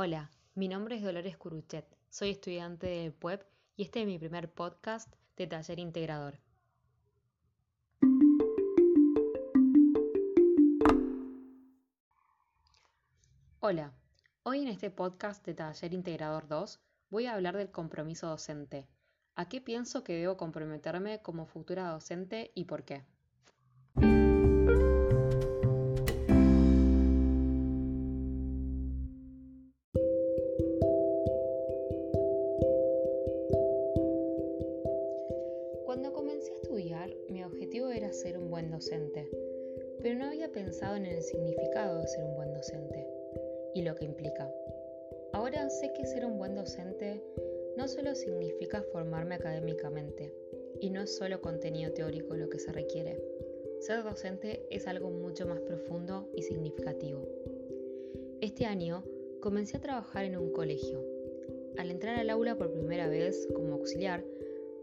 Hola, mi nombre es Dolores Curuchet, soy estudiante del PUEP y este es mi primer podcast de Taller Integrador. Hola, hoy en este podcast de Taller Integrador 2 voy a hablar del compromiso docente. ¿A qué pienso que debo comprometerme como futura docente y por qué? Buen docente, pero no había pensado en el significado de ser un buen docente y lo que implica. Ahora sé que ser un buen docente no solo significa formarme académicamente, y no es solo contenido teórico lo que se requiere. Ser docente es algo mucho más profundo y significativo. Este año comencé a trabajar en un colegio. Al entrar al aula por primera vez como auxiliar,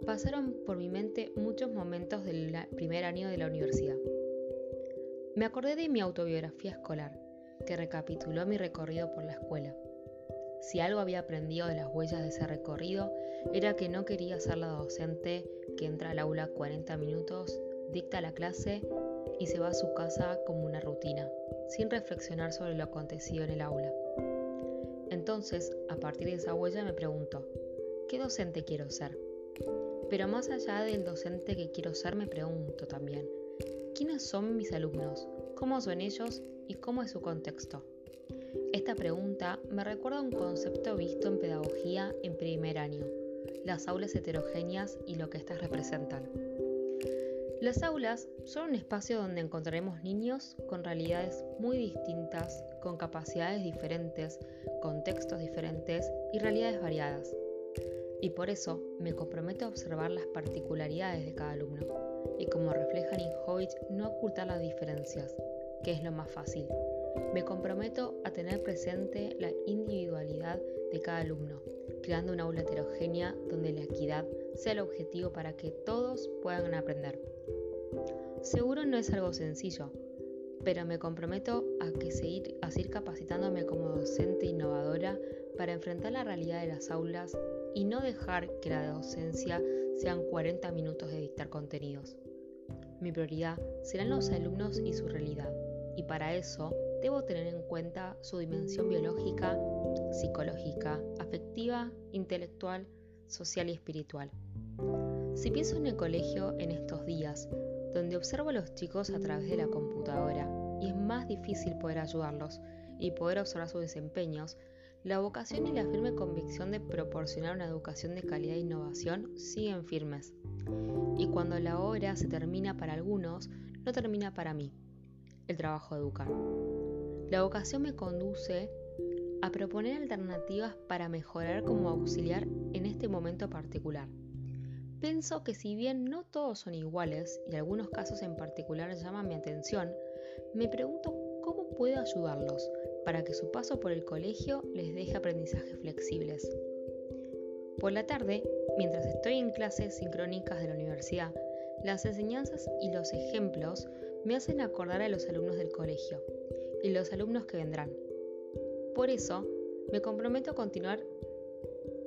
pasaron por mi mente muchos momentos del primer año de la universidad. Me acordé de mi autobiografía escolar, que recapituló mi recorrido por la escuela. Si algo había aprendido de las huellas de ese recorrido, era que no quería ser la docente que entra al aula 40 minutos, dicta la clase y se va a su casa como una rutina, sin reflexionar sobre lo acontecido en el aula. Entonces, a partir de esa huella me pregunto, ¿qué docente quiero ser? Pero más allá del docente que quiero ser, me pregunto también, ¿quiénes son mis alumnos? ¿Cómo son ellos y cómo es su contexto? Esta pregunta me recuerda a un concepto visto en pedagogía en primer año, las aulas heterogéneas y lo que éstas representan. Las aulas son un espacio donde encontraremos niños con realidades muy distintas, con capacidades diferentes, contextos diferentes y realidades variadas y por eso me comprometo a observar las particularidades de cada alumno y como refleja Ninjovich no ocultar las diferencias, que es lo más fácil. Me comprometo a tener presente la individualidad de cada alumno, creando una aula heterogénea donde la equidad sea el objetivo para que todos puedan aprender. Seguro no es algo sencillo, pero me comprometo a, que seguir, a seguir capacitándome como docente innovadora para enfrentar la realidad de las aulas y no dejar que la docencia sean 40 minutos de dictar contenidos. Mi prioridad serán los alumnos y su realidad, y para eso debo tener en cuenta su dimensión biológica, psicológica, afectiva, intelectual, social y espiritual. Si pienso en el colegio en estos días, donde observo a los chicos a través de la computadora y es más difícil poder ayudarlos y poder observar sus desempeños, la vocación y la firme convicción de proporcionar una educación de calidad e innovación siguen firmes. Y cuando la obra se termina para algunos, no termina para mí, el trabajo de educar. La vocación me conduce a proponer alternativas para mejorar como auxiliar en este momento particular. Pienso que si bien no todos son iguales y algunos casos en particular llaman mi atención, me pregunto cómo puedo ayudarlos para que su paso por el colegio les deje aprendizajes flexibles. Por la tarde, mientras estoy en clases sincrónicas de la universidad, las enseñanzas y los ejemplos me hacen acordar a los alumnos del colegio y los alumnos que vendrán. Por eso, me comprometo a continuar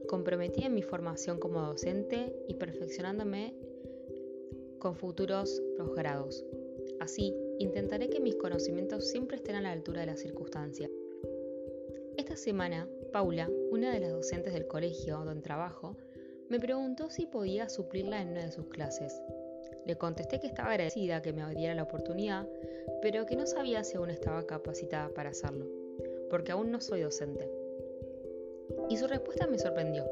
comprometida en mi formación como docente y perfeccionándome con futuros posgrados. Así, intentaré que mis conocimientos siempre estén a la altura de la circunstancia. Esta semana, Paula, una de las docentes del colegio donde trabajo, me preguntó si podía suplirla en una de sus clases. Le contesté que estaba agradecida que me diera la oportunidad, pero que no sabía si aún estaba capacitada para hacerlo, porque aún no soy docente. Y su respuesta me sorprendió.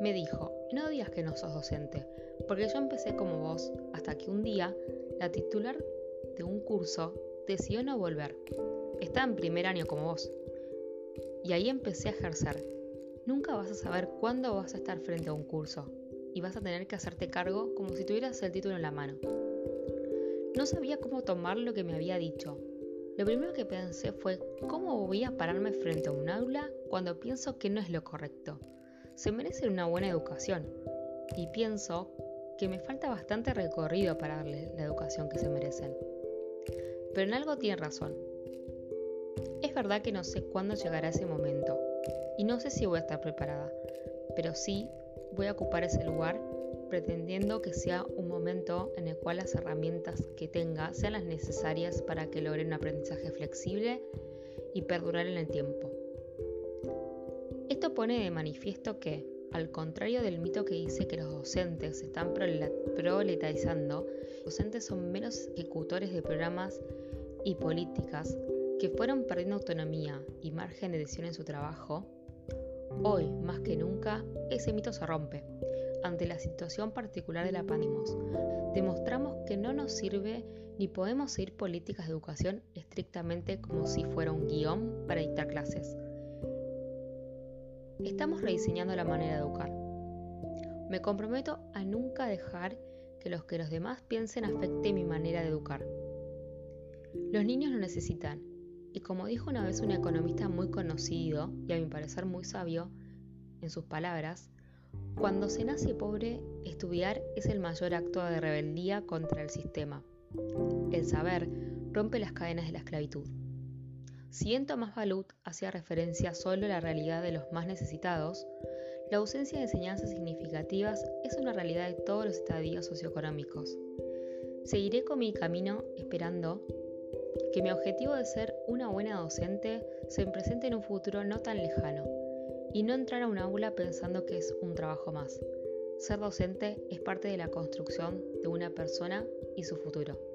Me dijo, no digas que no sos docente, porque yo empecé como vos, hasta que un día la titular de un curso decidió no volver. Está en primer año como vos. Y ahí empecé a ejercer. Nunca vas a saber cuándo vas a estar frente a un curso y vas a tener que hacerte cargo como si tuvieras el título en la mano. No sabía cómo tomar lo que me había dicho. Lo primero que pensé fue cómo voy a pararme frente a un aula cuando pienso que no es lo correcto. Se merece una buena educación y pienso que me falta bastante recorrido para darle la educación que se merecen. Pero en algo tiene razón. Es verdad que no sé cuándo llegará ese momento, y no sé si voy a estar preparada, pero sí voy a ocupar ese lugar pretendiendo que sea un momento en el cual las herramientas que tenga sean las necesarias para que logre un aprendizaje flexible y perdurar en el tiempo. Esto pone de manifiesto que, al contrario del mito que dice que los docentes se están proletarizando, los docentes son menos ejecutores de programas y políticas que fueron perdiendo autonomía y margen de decisión en su trabajo, hoy más que nunca ese mito se rompe ante la situación particular de la Panimos, demostramos que no nos sirve ni podemos seguir políticas de educación estrictamente como si fuera un guion para dictar clases. Estamos rediseñando la manera de educar. Me comprometo a nunca dejar que los que los demás piensen afecte mi manera de educar. Los niños lo necesitan, y como dijo una vez un economista muy conocido y a mi parecer muy sabio, en sus palabras, cuando se nace pobre, estudiar es el mayor acto de rebeldía contra el sistema. El saber rompe las cadenas de la esclavitud. Si en Tomás Balut hacía referencia solo a la realidad de los más necesitados, la ausencia de enseñanzas significativas es una realidad de todos los estadios socioeconómicos. Seguiré con mi camino esperando que mi objetivo de ser una buena docente se presente en un futuro no tan lejano y no entrar a un aula pensando que es un trabajo más. Ser docente es parte de la construcción de una persona y su futuro.